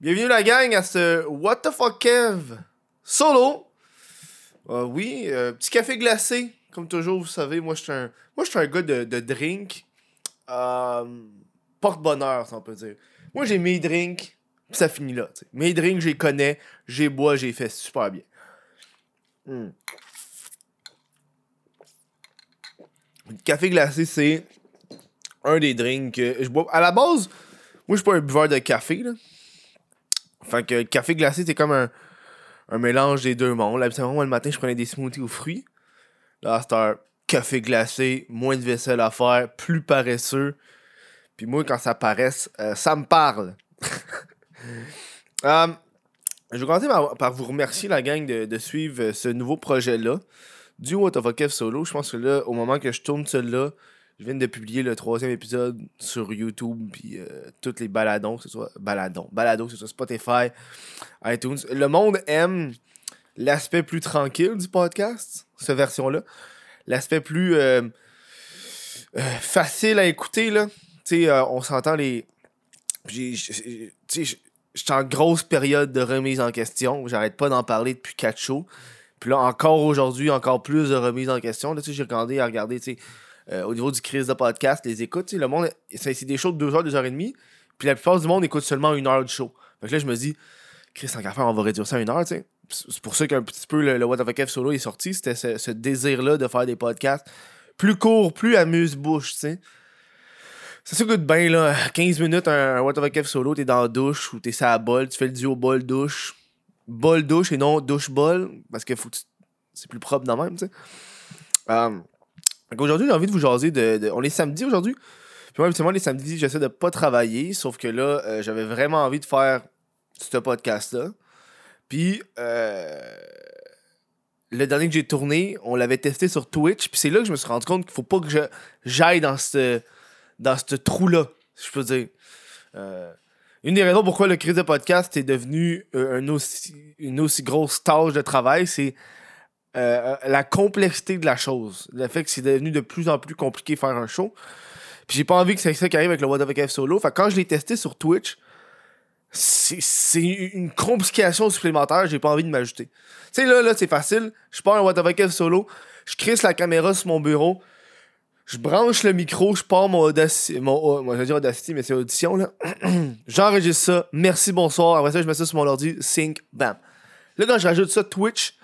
Bienvenue la gang à ce What the fuck Kev? Solo? Euh, oui, euh, petit café glacé, comme toujours, vous savez, moi je suis un, moi, gars de, drink. Euh, Porte-bonheur, ça on peut dire. Moi j'ai mes drinks, ça finit là. Mes drinks, je les connais, j'ai bois, j'ai fait super bien. Le café glacé, c'est un des drinks que je bois. À la base, moi je suis pas un buveur de café, là. Fait que le café glacé, c'est comme un, un mélange des deux mondes. Habituellement, moi, le matin, je prenais des smoothies aux fruits. Là, c'est un café glacé, moins de vaisselle à faire, plus paresseux. Puis moi, quand ça paraisse, euh, ça me parle. Euh, je vais commencer par, vous remercier, la gang, de, de suivre euh, ce nouveau projet-là. Du What of Solo. Je pense que là, au moment que je tourne celui-là, je viens de publier le troisième épisode sur YouTube, puis euh, toutes les baladons, que ce soit baladons, balados, que ce soit Spotify, iTunes. Le monde aime l'aspect plus tranquille du podcast, cette version-là. L'aspect plus euh, euh, facile à écouter, là. Tu sais, on s'entend les. Tu sais, j'étais en grosse période de remise en question. J'arrête pas d'en parler depuis 4 shows. Puis là, encore aujourd'hui, encore plus de remise en question. Là, tu sais, j'ai regardé à tu sais, euh, au niveau du crise de podcast, les écoutes, le monde, c'est des shows de 2 heures, 2 heures et demie. Puis la plupart du monde écoute seulement une heure de show. Fait que là, je me dis, Chris, en faire, on va réduire ça à une heure, tu sais. C'est pour ça qu'un petit peu le, le What the F solo est sorti. C'était ce, désir-là de faire des podcasts plus courts, plus amuse-bouche, tu sais. Ça se goûte bien, là. 15 minutes, un, un What the F solo, t'es dans la douche ou t'es sur la bol, tu fais le duo bol-douche. Bol-douche et non douche-bol, parce que faut c'est plus propre dans même, tu sais. Euh, aujourd'hui, j'ai envie de vous jaser de, On est samedi aujourd'hui. Puis moi, habituellement, les samedis, j'essaie de pas travailler. Sauf que là, euh, j'avais vraiment envie de faire ce podcast-là. Puis, euh, le dernier que j'ai tourné, on l'avait testé sur Twitch. Puis c'est là que je me suis rendu compte qu'il faut pas que j'aille dans ce, dans trou-là, si je peux dire. Euh, une des raisons pourquoi le crise de podcast est devenu une aussi grosse tâche de travail, c'est euh, la complexité de la chose. Le fait que c'est devenu de plus en plus compliqué faire un show. Puis j'ai pas envie que c'est ça qui arrive avec le What Fuck F solo. Fait que quand je l'ai testé sur Twitch, c'est une complication supplémentaire, j'ai pas envie de m'ajouter. Tu sais, là, là, c'est facile. Je pars un What Fuck F solo, je crisse la caméra sur mon bureau, je branche le micro, je pars mon Audacity, oh, moi je dire Audacity, mais c'est Audition, là. J'enregistre ça, merci, bonsoir. Après ça, je mets ça sur mon ordi, sync, bam. Là, quand je rajoute ça Twitch,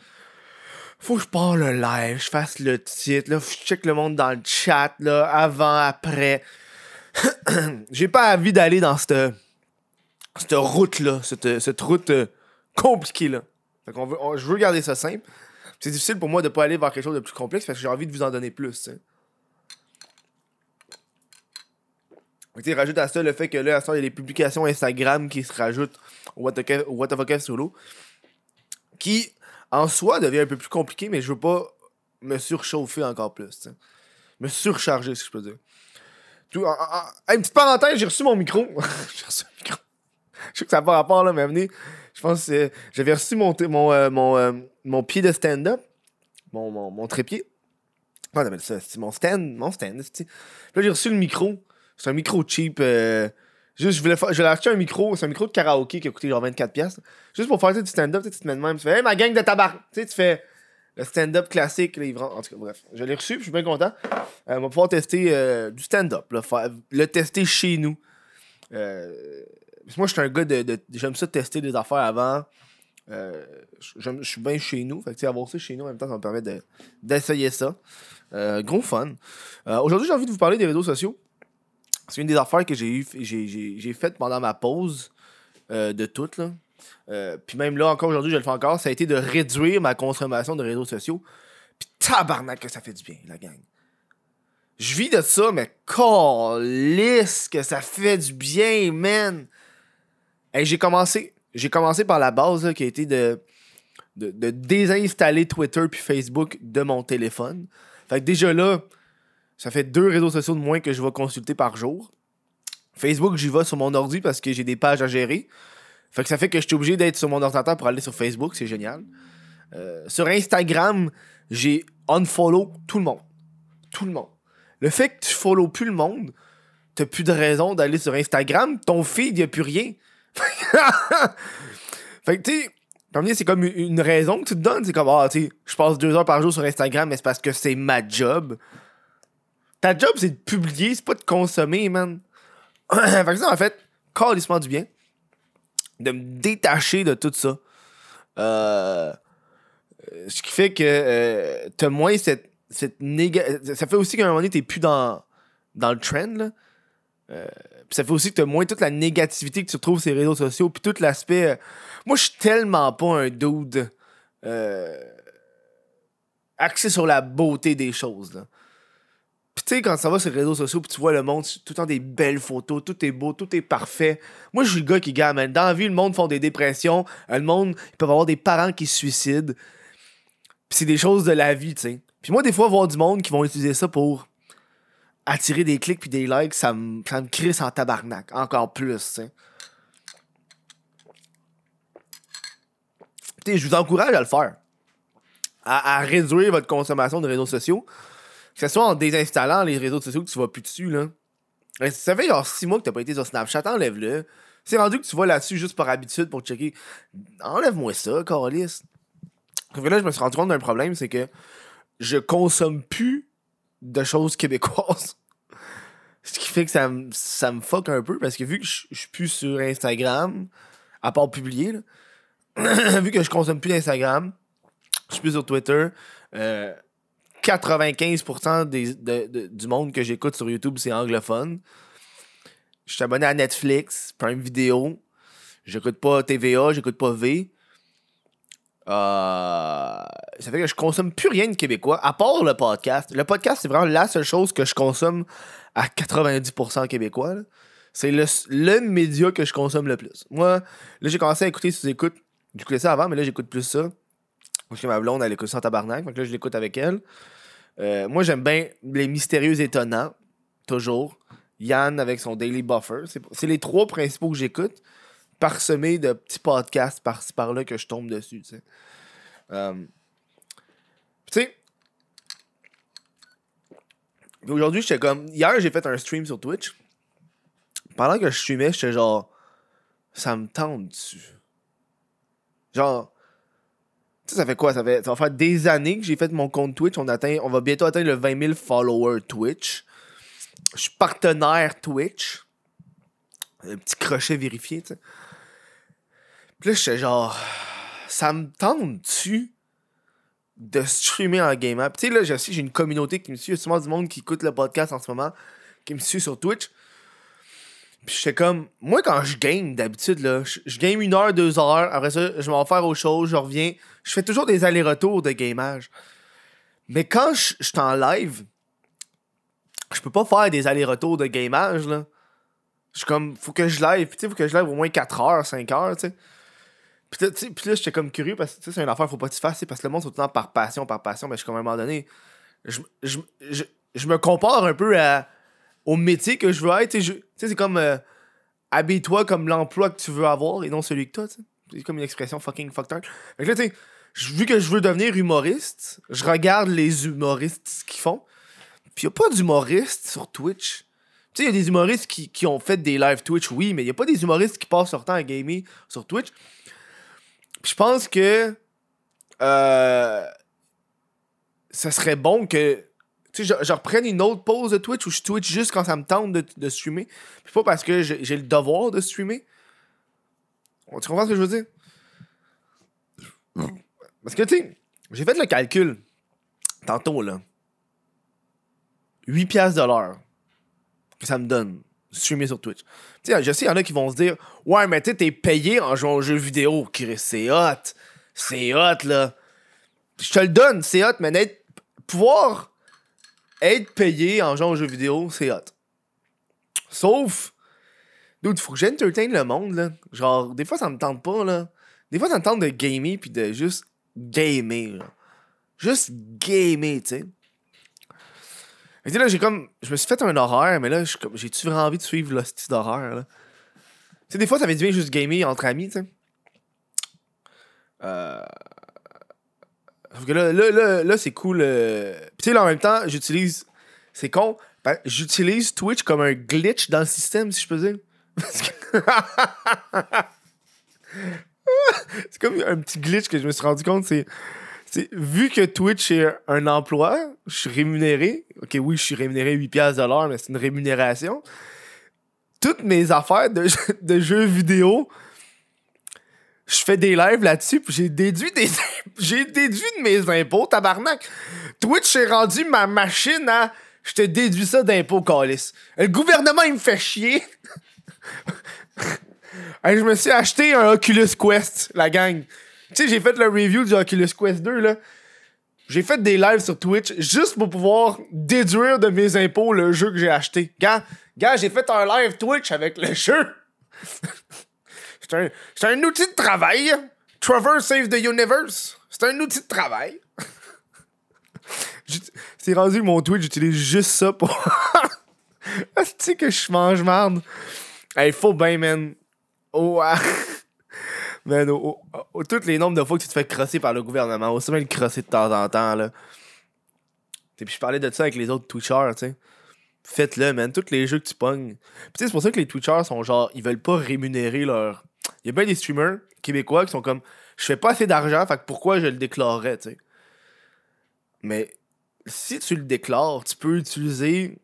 faut que je parle le live, je fasse le titre, là, que je check le monde dans le chat, là, avant, après. J'ai pas envie d'aller dans cette, cette route-là, cette, cette route euh, compliquée-là. Qu'on veut, on- je veux garder ça simple. C'est difficile pour moi de pas aller vers quelque chose de plus complexe parce que j'ai envie de vous en donner plus, tu rajoute à ça le fait que là, à temps, il y a les publications Instagram qui se rajoutent au What the, What solo. Qui, en soi, devient un peu plus compliqué, mais je veux pas me surchauffer encore plus. Me surcharger, si je peux dire. Tout, en- en- une petite parenthèse, j'ai reçu mon micro. j'ai reçu un micro. Je sais que ça n'a pas rapport, là, mais amené. Je pense que j'avais reçu mon, mon, euh, euh, mon pied de stand-up. Mon, mon, trépied. Comment on ça? C'est mon stand. Mon stand, là, j'ai reçu le micro. C'est un micro cheap. Juste, je voulais, je voulais acheter un micro. C'est un micro de karaoké qui a coûté genre 24$. piastres. Juste pour faire du stand-up, tu te mets de même. Tu fais, hey, ma gang de tabac. Tu sais, tu fais le stand-up classique. Vendent- En tout cas, bref. Je l'ai reçu, je suis bien content. Euh, on va pouvoir tester euh, du stand-up. Le tester chez nous. Euh, moi, je suis un gars de. J'aime ça tester des affaires avant. Euh, je suis bien chez nous. Fait que, avoir ça chez nous en même temps, ça me permet de- d'essayer ça. Gros fun. Aujourd'hui, j'ai envie de vous parler des réseaux sociaux. C'est une des affaires que j'ai eu- j'ai- faites pendant ma pause euh, de toutes. Là. Euh, puis même là, encore aujourd'hui, je le fais encore. Ça a été de réduire ma consommation de réseaux sociaux. Puis tabarnak que ça fait du bien, la gang. Je vis de ça, mais calisse que ça fait du bien, man. Hey, j'ai commencé, j'ai commencé par la base qui a été de, de, de désinstaller Twitter puis Facebook de mon téléphone. Fait que déjà là, ça fait deux réseaux sociaux de moins que je vais consulter par jour. Facebook, j'y vais sur mon ordi parce que j'ai des pages à gérer. Fait que ça fait que je suis obligé d'être sur mon ordinateur pour aller sur Facebook, c'est génial. Euh, sur Instagram, j'ai unfollow tout le monde. Tout le monde. Le fait que tu follow plus le monde, t'as plus de raison d'aller sur Instagram, ton feed, y a plus rien. fait que, tu sais, c'est comme une raison que tu te donnes. C'est comme, ah, tu je passe deux heures par jour sur Instagram, mais c'est parce que c'est ma job. Ta job, c'est de publier, c'est pas de consommer, man. fait que ça, en fait, calissement du bien. De me détacher de tout ça. Euh, ce qui fait que euh, t'as moins cette, cette Ça fait aussi qu'à un moment donné, t'es plus dans, dans le trend, là. Euh, ça fait aussi que t'as moins toute la négativité que tu trouves sur les réseaux sociaux, puis tout l'aspect. Moi, je suis tellement pas un dude axé sur la beauté des choses. Là. Puis tu sais, quand ça va sur les réseaux sociaux, puis tu vois le monde, tout le temps des belles photos, tout est beau, tout est parfait. Moi, je suis le gars qui gagne. Dans la vie, le monde font des dépressions, le monde, ils peuvent avoir des parents qui se suicident. Puis c'est des choses de la vie, tu sais. Puis moi, des fois, voir du monde qui vont utiliser ça pour attirer des clics puis des likes, ça me, ça crisse en tabarnak. Encore plus, tu je vous encourage à le faire. À, réduire votre consommation de réseaux sociaux. Que ce soit en désinstallant les réseaux sociaux que tu vas plus dessus, là. Ça fait genre 6 mois que t'as pas été sur Snapchat, enlève-le. C'est rendu que tu vas là-dessus juste par habitude pour checker. Enlève-moi ça, Coralis. là, je me suis rendu compte d'un problème, c'est que je consomme plus de choses québécoises. Ce qui fait que ça, me, fuck un peu parce que vu que je, suis plus sur Instagram, à part publier, vu que je consomme plus d'Instagram, je suis plus sur Twitter. 95% euh, des, du monde que j'écoute sur YouTube, c'est anglophone. Je suis abonné à Netflix, Prime Video. J'écoute pas TVA, j'écoute pas V. Euh, ça fait que je consomme plus rien de québécois, à part le podcast. Le podcast, c'est vraiment la seule chose que je consomme à 90% québécois. C'est le, média que je consomme le plus. Moi, là, j'ai commencé à écouter sous écoute. J'écoutais ça avant, mais là, j'écoute plus ça. Parce que ma blonde, elle écoute ça en tabarnak. Donc là, je l'écoute avec elle. Euh, moi, j'aime bien les mystérieux étonnants. Toujours. Yann avec son Daily Buffer. C'est les trois principaux que j'écoute parsemé de petits podcasts par-ci par-là que je tombe dessus, tu sais. Euh, tu sais, aujourd'hui, j'étais comme. Hier, j'ai fait un stream sur Twitch. Pendant que je streamais, j'étais genre. Ça me tente dessus. Genre. Ça fait quoi? Ça, fait, va faire des années que j'ai fait mon compte Twitch. On, atteint, on va bientôt atteindre le 20 000 followers Twitch. Je suis partenaire Twitch. Un petit crochet vérifié, tu sais. Puis là, j'étais genre, ça me tente-tu de streamer en game? Tu sais, là, j'ai une communauté qui me suit. Il y a souvent du monde qui écoute le podcast en ce moment, qui me suit sur Twitch. Puis j'étais comme, moi, quand je game d'habitude, là, je, game une heure, deux heures. Après ça, je m'en vais faire autre chose, je reviens. Je fais toujours des allers-retours de gamage. Mais quand je, je suis en live, je peux pas faire des allers-retours de gamage, là. Je suis comme, faut que je live. Puis tu sais, faut que je live au moins 4 heures, 5 heures, tu sais. Puis, là, j'étais comme curieux parce que c'est une affaire, faut pas tu fasses, parce que le monde, c'est tout le temps par passion, par passion. Mais je suis comme à un moment donné, je me compare un peu à, au métier que je veux être. Tu sais, c'est comme euh, habille-toi comme l'emploi que tu veux avoir et non celui que toi. C'est comme une expression fucking fucked. Fait que là, tu sais, vu que je veux devenir humoriste, je regarde les humoristes qu'ils font. Puis y a pas d'humoristes sur Twitch. Tu sais, il y a des humoristes qui, qui, ont fait des live Twitch, oui, mais il y a pas des humoristes qui passent leur temps à gamer sur Twitch je pense que euh, ça serait bon que tu sais, je, reprenne une autre pause de Twitch où je Twitch juste quand ça me tente de, de streamer. Puis pas parce que j'ai le devoir de streamer. Tu comprends ce que je veux dire? Parce que, tu sais, j'ai fait le calcul tantôt, là. 8 piastres de l'heure que ça me donne streamer sur Twitch. Tu sais, je sais, il y en a qui vont se dire Ouais, mais tu t'es payé en jouant aux jeux vidéo. C'est hot. C'est hot, là. Je te le donne, c'est hot, mais pouvoir être payé en jouant aux jeux vidéo, c'est hot. Sauf, il faut que j'entertain le monde, là. Genre, des fois, ça me tente pas, là. Des fois, ça me tente de gamer puis de juste gamer, là. Juste gamer, tu sais là, j'ai comme. Je me suis fait un horaire, mais là, j'ai-tu vraiment envie de suivre style d'horaire, là? Tu sais, des fois, ça fait du bien juste gamer entre amis, tu sais. Euh. Sauf que là, là, là, c'est cool. Euh... Puis, tu sais, en même temps, j'utilise. C'est con. Ben, j'utilise Twitch comme un glitch dans le système, si je peux dire. C'est comme un petit glitch que je me suis rendu compte, c'est. vu que Twitch est un emploi, je suis rémunéré. Ok, oui, je suis rémunéré 8$ de l'heure, mais c'est une rémunération. Toutes mes affaires de, de jeux vidéo, je fais des lives là-dessus, puis j'ai déduit des j'ai déduit de mes impôts, tabarnak. Twitch est rendu ma machine à je te déduis ça d'impôts, Calis. Le gouvernement, il me fait chier. je me suis acheté un Oculus Quest, la gang. Tu sais, j'ai fait le review du Oculus Quest 2, là. J'ai fait des lives sur Twitch juste pour pouvoir déduire de mes impôts le jeu que j'ai acheté. Gars, gars j'ai fait un live Twitch avec le jeu. c'est un, un outil de travail. Trevor Save the Universe. C'est un outil de travail. C'est rendu mon Twitch, j'utilise juste ça pour. sais que je mange merde. Il faut bien, man. Oh, ah. man, oh, tous les nombres de fois que tu te fais crosser par le gouvernement, aussi bien le crosser de temps en temps, là. Et puis je parlais de ça avec les autres Twitchers, tu sais. Faites-le, man. Tous les jeux que tu pognes. Puis c'est pour ça que les Twitchers sont genre, ils veulent pas rémunérer leur. Il y a bien des streamers québécois qui sont comme, je fais pas assez d'argent, fait pourquoi je le déclarerais, tu sais. Mais si tu le déclares, tu peux utiliser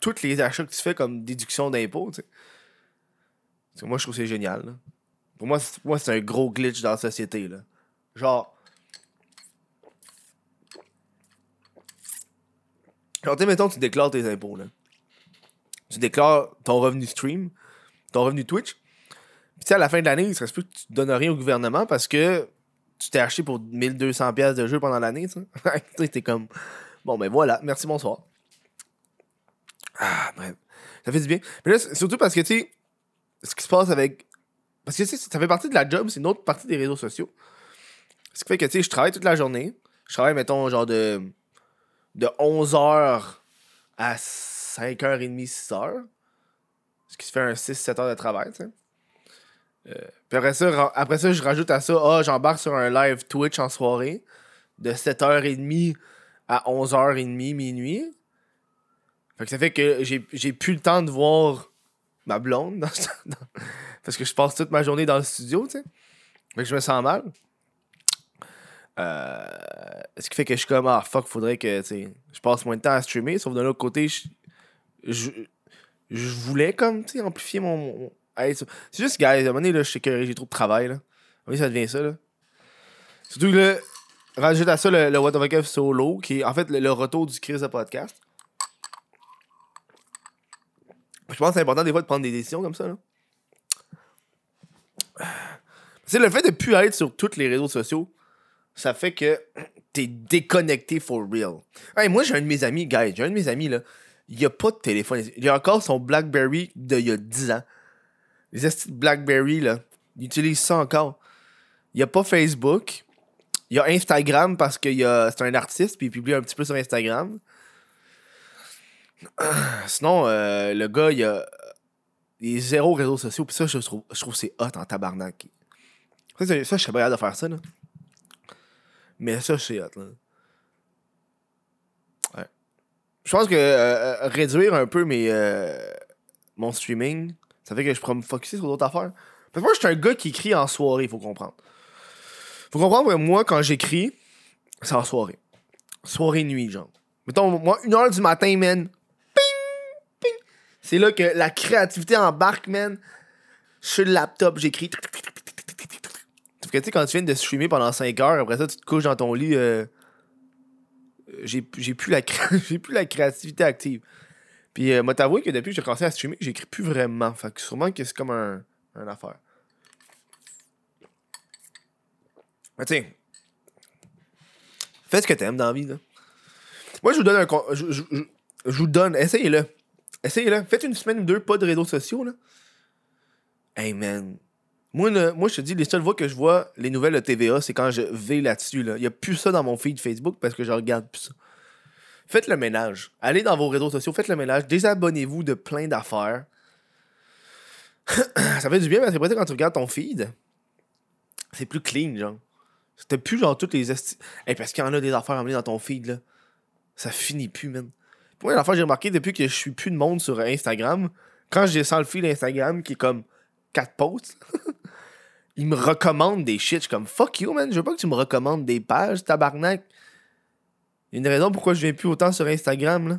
tous les achats que tu fais comme déduction d'impôts. Moi, je trouve c'est génial. Pour moi, c'est un gros glitch dans la société. Là. Genre. Genre, tu mettons, tu déclares tes impôts. Là. Tu déclares ton revenu stream, ton revenu Twitch. À la fin de l'année, il serait plus que tu donnes rien au gouvernement parce que tu t'es acheté pour 1200 pièces de jeu pendant l'année, tu sais. t'es comme, bon, ben voilà, merci, bonsoir. Ah, bref. Ça fait du bien. Mais là, surtout parce que, tu sais, ce qui se passe avec. Parce que, tu sais, ça fait partie de la job, c'est une autre partie des réseaux sociaux. Ce qui fait que, tu sais, je travaille toute la journée. Je travaille, mettons, genre de. de 11h à 5h30, 6h. Ce qui se fait un 6-7 heures de travail, tu sais. Puis après ça, après ça, je rajoute à ça, ah, j'embarque sur un live Twitch en soirée de 7h30 à 11h30 minuit. Fait que ça fait que j'ai plus le temps de voir ma blonde parce que je passe toute ma journée dans le studio, tu sais. Fait que je me sens mal. Euh, ce qui fait que je suis comme, ah fuck, faudrait que je passe moins de temps à streamer. Sauf de l'autre côté, je, je, voulais comme amplifier mon, c'est juste, guys, à un moment donné, là, je sais que j'ai trop de travail. Là. Oui, ça devient ça. Là. Surtout que rajoute à ça le, le What the Fuck solo, qui est en fait le, retour du Chris de podcast. Je pense que c'est important des fois de prendre des décisions comme ça. Là. C'est le fait de plus être sur tous les réseaux sociaux, ça fait que t'es déconnecté for real. Moi, j'ai un de mes amis, guys, j'ai un de mes amis, là, il a pas de téléphone. Il a encore son Blackberry d'il y a 10 ans. Les BlackBerry, là, ils utilisent ça encore. Il n'y a pas Facebook. Il y a Instagram parce que c'est un artiste, puis il publie un petit peu sur Instagram. Sinon, euh, le gars, il a, il zéro réseaux sociaux, puis ça, je trouve, je trouve c'est hot en tabarnak. Ça, je serais pas de faire ça, là. Mais ça, c'est hot, là. Ouais. Je pense que euh, euh, réduire un peu mes, mon streaming, ça fait que je pourrais me focuser sur d'autres affaires. Parce que moi, je suis un gars qui écrit en soirée, il faut comprendre. Faut comprendre que moi, quand j'écris, c'est en soirée. Soirée-nuit, genre. Mettons, moi, une heure du matin, man. Ping! Ping! C'est là que la créativité embarque, man. Sur le laptop, j'écris. Sauf que, tu sais, quand tu viens de streamer pendant 5 heures, après ça, tu te couches dans ton lit. Euh... J'ai plus la créativité active. Puis, euh, moi, t'avouer que depuis que j'ai commencé à streamer, j'écris plus vraiment. Fait que sûrement que c'est comme un, un affaire. Mais tiens, fais ce que t'aimes dans la vie, là. Moi, je vous donne un. Je, vous donne. Essayez-le. Essayez-le. Faites une semaine ou deux, pas de réseaux sociaux, là. Hey, man. Moi, moi, je te dis, les seules fois que je vois les nouvelles de TVA, c'est quand je vais là-dessus. Là. Il n'y a plus ça dans mon feed Facebook parce que je regarde plus ça faites le ménage. Allez dans vos réseaux sociaux, faites le ménage, désabonnez-vous de plein d'affaires. ça fait du bien, mais c'est vrai quand tu regardes ton feed, c'est plus clean, genre. C'était plus genre toutes les esti... parce qu'il y en a des affaires à dans ton feed, là. Ça finit plus, man. Moi, l'affaire que j'ai remarqué depuis que je suis plus de monde sur Instagram, quand je descends le fil d'Instagram qui est comme 4 posts, ils me recommandent des shit. Je suis comme fuck you, man. Je veux pas que tu me recommandes des pages, tabarnak. Il y a une raison pourquoi je viens plus autant sur Instagram, là.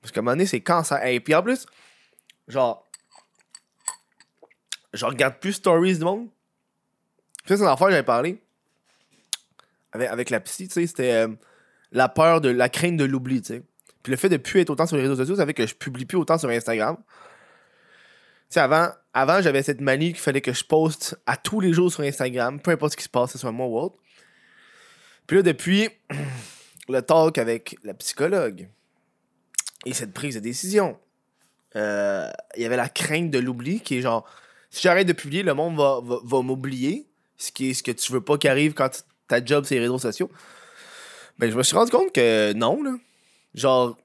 Parce qu'à un moment donné, c'est quand ça. Et puis en plus, genre, je regarde plus stories du monde. Puis c'est une affaire que j'avais parlé avec, avec la psy, tu sais, c'était euh, la peur de la crainte de l'oubli, tu sais. Puis le fait de plus être autant sur les réseaux sociaux, ça fait que je publie plus autant sur Instagram. Tu sais, avant, avant j'avais cette manie qu'il fallait que je poste à tous les jours sur Instagram, peu importe ce qui se passe, que ce soit moi ou autre. Puis là, depuis le talk avec la psychologue et cette prise de décision, euh, il y avait la crainte de l'oubli qui est genre, si j'arrête de publier, le monde va, va, m'oublier, ce qui est ce que tu veux pas qu'arrive quand ta job c'est les réseaux sociaux. Ben, je me suis rendu compte que non, là. Genre,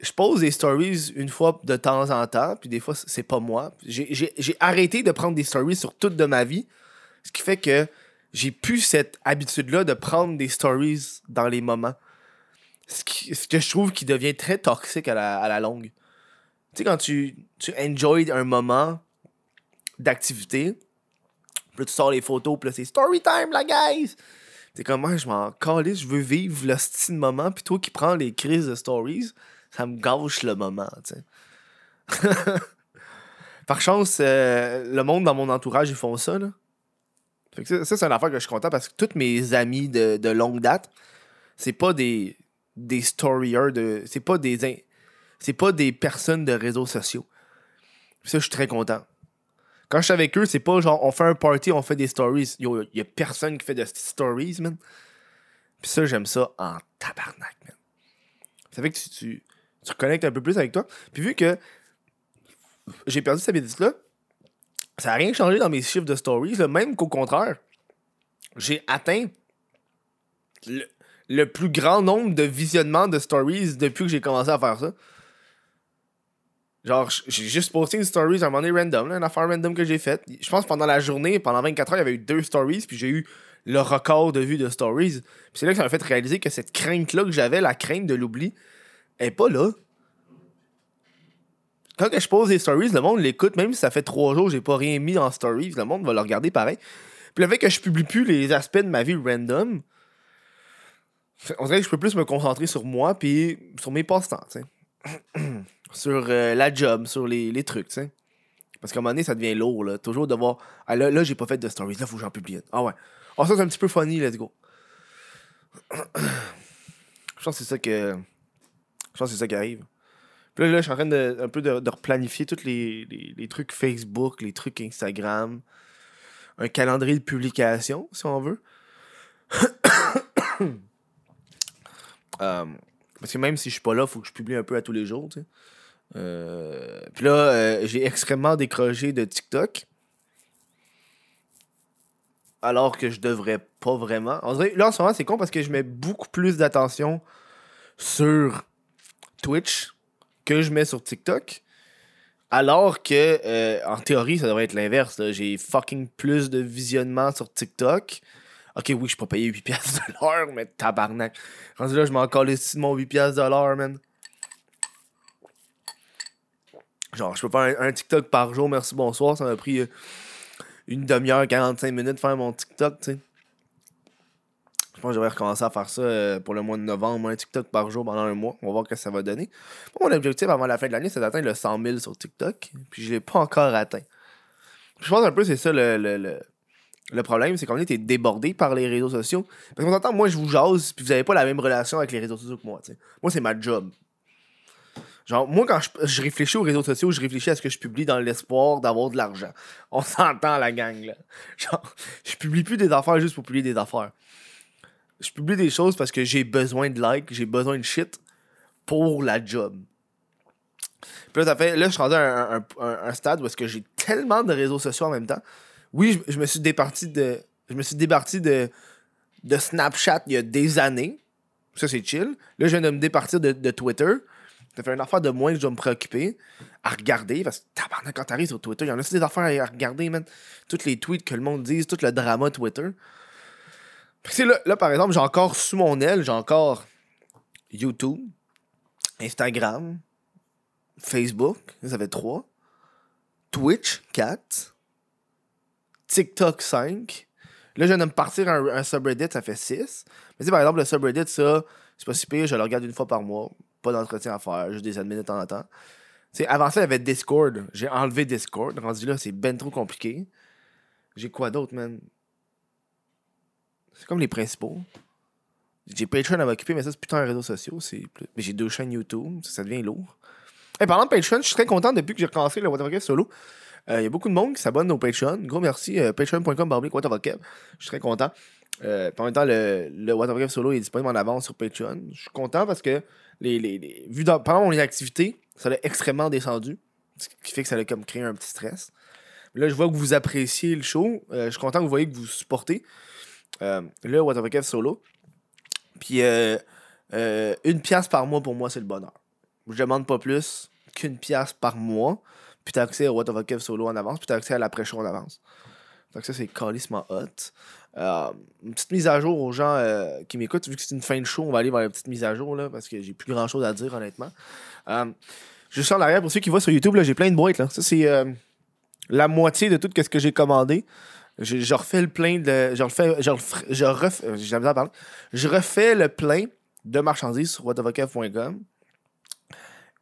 je pose des stories une fois de temps en temps, puis des fois, c'est pas moi. J'ai arrêté de prendre des stories sur toute de ma vie, ce qui fait que j'ai plus cette habitude-là de prendre des stories dans les moments. Ce, que je trouve qui devient très toxique à la, longue. Tu sais, quand tu, tu un moment d'activité, puis tu sors les photos, puis là, c'est story time, la guys! T'es comme, moi, je m'en calisse, je veux vivre le style moment, puis toi qui prends les crises de stories, ça me gâche le moment, tu sais. Par chance, euh, le monde dans mon entourage, ils font ça, là. Ça, c'est une affaire que je suis content parce que tous mes amis de, longue date, c'est pas des, des storyers, de, c'est pas des, c'est pas des personnes de réseaux sociaux. ça, je suis très content. Quand je suis avec eux, c'est pas genre on fait un party, on fait des stories. Yo, y a personne qui fait de stories, man. Puis ça, j'aime ça en tabarnak, man. Ça fait que tu, tu, tu reconnectes un peu plus avec toi. Puis vu que j'ai perdu cette habitude-là, ça n'a rien changé dans mes chiffres de stories, même qu'au contraire, j'ai atteint le, plus grand nombre de visionnements de stories depuis que j'ai commencé à faire ça. Genre, j'ai juste posté une story à un moment donné random, une affaire random que j'ai faite. Je pense que pendant la journée, pendant 24 heures, il y avait eu deux stories, puis j'ai eu le record de vues de stories. Puis c'est là que ça m'a fait réaliser que cette crainte-là que j'avais, la crainte de l'oubli, est pas là. Quand je pose des stories, le monde l'écoute, même si ça fait trois jours que j'ai pas rien mis en stories, le monde va le regarder pareil. Puis le fait que je publie plus les aspects de ma vie random, on dirait que je peux plus me concentrer sur moi puis sur mes passe-temps, sur euh, la job, sur les, trucs, tu sais. Parce qu'à un moment donné, ça devient lourd, là. Toujours de voir. Ah là, là j'ai pas fait de stories, là, faut que j'en publie. Ah ouais. Ah, ça, c'est un petit peu funny, let's go. je pense que c'est ça que. Je pense que c'est ça qui arrive. Là, là je suis en train de, un peu de, replanifier tous les, les, trucs Facebook, les trucs Instagram, un calendrier de publication, si on veut. Euh, parce que même si je suis pas là, il faut que je publie un peu à tous les jours, tu sais. Euh, puis là, euh, j'ai extrêmement décroché de TikTok. Alors que je devrais pas vraiment. là, en ce moment, c'est con parce que je mets beaucoup plus d'attention sur Twitch que je mets sur TikTok. Alors que, euh, en théorie, ça devrait être l'inverse. J'ai fucking plus de visionnement sur TikTok. Ok, oui, je peux payer 8$ de l'heure, mais tabarnak. Rendu là, je m'en colle ici de mon 8$ de man. Genre, je peux faire un, TikTok par jour, merci, bonsoir. Ça m'a pris euh, une demi-heure, 45 minutes de faire mon TikTok, tu sais. Je pense que j'aurais recommencer à faire ça euh, pour le mois de novembre, un TikTok par jour pendant un mois. On va voir ce que ça va donner. mon objectif avant la fin de l'année, c'est d'atteindre le 100 000 sur TikTok. Puis je l'ai pas encore atteint. je pense un peu c'est ça le, le, le, problème, c'est qu'on était débordé par les réseaux sociaux. Parce qu'on entend, moi je vous jase, puis vous avez pas la même relation avec les réseaux sociaux que moi. Moi, c'est ma job. Genre, moi, quand je, réfléchis aux réseaux sociaux, je réfléchis à ce que je publie dans l'espoir d'avoir de l'argent. On s'entend, la gang, là. Genre, je publie plus des affaires juste pour publier des affaires. Je publie des choses parce que j'ai besoin de likes, j'ai besoin de shit pour la job. Puis là, fait, là je suis rendu à un, stade où est-ce que j'ai tellement de réseaux sociaux en même temps. Oui, je, me suis départi de. Je me suis départi de, de Snapchat il y a des années. Ça, c'est chill. Là, je viens de me départir de, Twitter. Ça fait une affaire de moins que je dois me préoccuper à regarder. Parce que tabarnak, quand t'arrives sur Twitter, il y en a aussi des affaires à regarder, man? Toutes les tweets que le monde dit, tout le drama Twitter. Là, là, par exemple, j'ai encore sous mon aile, j'ai encore YouTube, Instagram, Facebook, ça fait 3. Twitch, 4. TikTok, 5. Là, je viens de me partir un, subreddit, ça fait 6. Mais tu par exemple, le subreddit, ça, c'est pas si pire, je le regarde une fois par mois. Pas d'entretien à faire, juste des admins de temps en temps. Tu sais, avant ça, il y avait Discord. J'ai enlevé Discord. Rendu là, c'est ben trop compliqué. J'ai quoi d'autre, man? C'est comme les principaux. J'ai Patreon à m'occuper, mais ça, c'est putain un réseau social. C'est. Mais j'ai deux chaînes YouTube, ça, devient lourd. Et parlant de Patreon, je suis très content depuis que j'ai recommencé le What solo. Il y a beaucoup de monde qui s'abonne au Patreon. Gros merci. Euh, Patreon.com Fuck Je suis très content. Euh, en même temps, le, le solo est disponible en avance sur Patreon. Je suis content parce que, les, les, vu pendant mon activité, ça l'a extrêmement descendu. Ce qui fait que ça a comme créé un petit stress. Là, je vois que vous appréciez le show. Euh, je suis content que vous voyez que vous supportez euh, le What the Fuck solo. Puis, euh, euh, une pièce par mois, pour moi, c'est le bonheur. Je demande pas plus qu'une pièce par mois. Puis t'as accès au What solo en avance. Puis t'as accès à l'après-show en avance. Donc ça, c'est calissement hot. Euh, une petite mise à jour aux gens euh, qui m'écoutent. Vu que c'est une fin de show, on va aller vers la petite mise à jour là, parce que j'ai plus grand chose à dire honnêtement. Euh, juste en arrière, pour ceux qui voient sur YouTube, là, j'ai plein de boîtes. Là. Ça, c'est euh, la moitié de tout ce que j'ai commandé. Je, refais le plein de. Je refais. Je refais. Je refais. euh. Je refais le plein de marchandises sur whatavocav.com.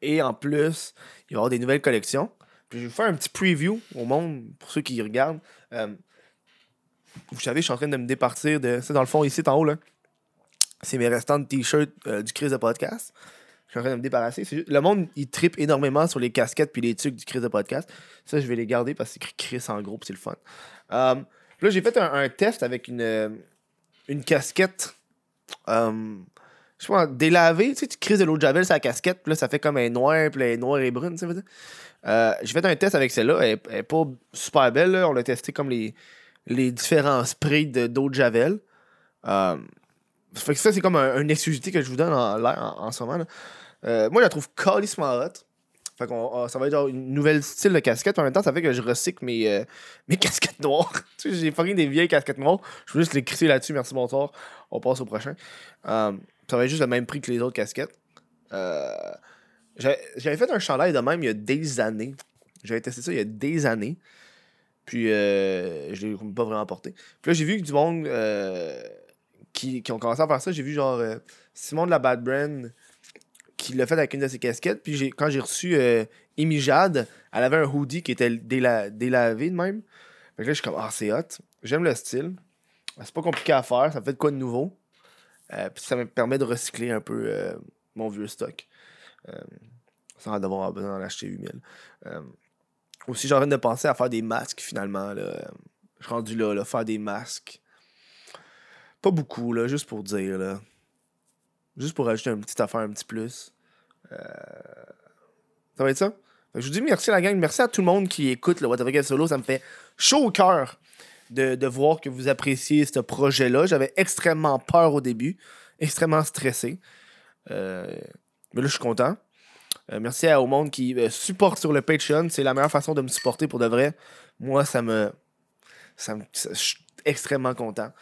Et en plus, il va y avoir des nouvelles collections. Puis je vais vous faire un petit preview au monde pour ceux qui regardent. Euh, vous savez, je suis en train de me départir de. C'est dans le fond, ici, en haut, là. C'est mes restants de t-shirts euh, du Crise de Podcast. Je suis en train de me débarrasser. Le monde, il tripe énormément sur les casquettes puis les trucs du Crise de Podcast. Ça, je vais les garder parce que c'est Chris en gros, puis c'est le fun. Euh, là, j'ai fait un, un test avec une, euh, une casquette. euh, je sais pas, délavée. Tu sais, tu crises de l'eau de Javel sur la casquette, puis là, ça fait comme un noir, puis est noire et brune, tu sais, j'ai fait un test avec celle-là. Elle, elle est pas super belle, là. On l'a testé comme les, les différents sprays de- d'eau de Javel. Fait que ça, c'est comme un- une exclusivité que je vous donne en en, ce moment. Euh, moi, je la trouve calissement hot. Fait qu'on, on- ça va être une nouvelle style de casquette. En même temps, ça fait que je recycle mes, euh, mes casquettes noires. tu sais, j'ai fucking des vieilles casquettes noires. Je veux juste les crisser là-dessus. Merci, bonsoir. On passe au prochain. Euh, ça va être juste le même prix que les autres casquettes. J'avais fait un chandail de même il y a des années. J'avais testé ça il y a des années. Puis je l'ai pas vraiment porté. Puis là, j'ai vu que du monde qui, ont commencé à faire ça. J'ai vu genre euh, Simon de la Bad Brand qui l'a fait avec une de ses casquettes. Puis quand j'ai reçu euh, Amy Jade, elle avait un hoodie qui était déla- délavé de même. Fait que là, je suis comme, ah, c'est hot. J'aime le style. C'est pas compliqué à faire. Ça fait de quoi de nouveau. Euh, puis ça me permet de recycler un peu euh, mon vieux stock. Sans devoir besoin d'en acheter 8000. Euh, aussi, j'ai envie de penser à faire des masques finalement. Là. Je suis rendu là, là, faire des masques. Pas beaucoup, là, juste pour dire. Là. Juste pour ajouter une petite affaire un petit plus. Euh, Ça va être ça. Je vous dis merci à la gang. Merci à tout le monde qui écoute le What the Fuck Solo. Ça me fait chaud au cœur de, de voir que vous appréciez ce projet-là. J'avais extrêmement peur au début. Extrêmement stressé. Euh, mais là, je suis content. Euh, merci à, au monde qui euh, supporte sur le Patreon. C'est la meilleure façon de me supporter pour de vrai. Moi, ça me. Ça extrêmement content.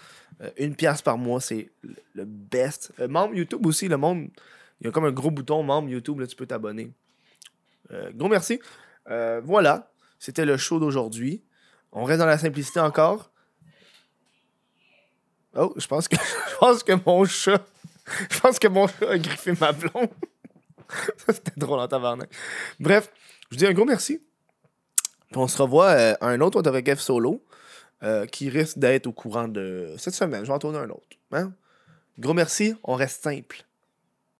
Euh, une pièce par mois, c'est le- best. Euh, membre YouTube aussi, le monde. Il y a comme un gros bouton membre YouTube, là, tu peux t'abonner. Euh, gros merci. Euh, voilà. C'était le show d'aujourd'hui. On reste dans la simplicité encore. Oh, je pense que je pense que mon chat. Je pense que mon chat a griffé ma blonde. Ça, c'était drôle en tabarnak. Bref, je vous dis un gros merci. Puis on se revoit à un autre the Fuck solo euh, qui risque d'être au courant de cette semaine. Je vais en tourner un autre. hein. Gros merci, on reste simple.